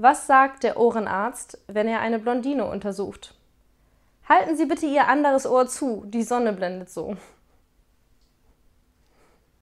Was sagt der Ohrenarzt, wenn er eine Blondine untersucht? Halten Sie bitte Ihr anderes Ohr zu, die Sonne blendet so.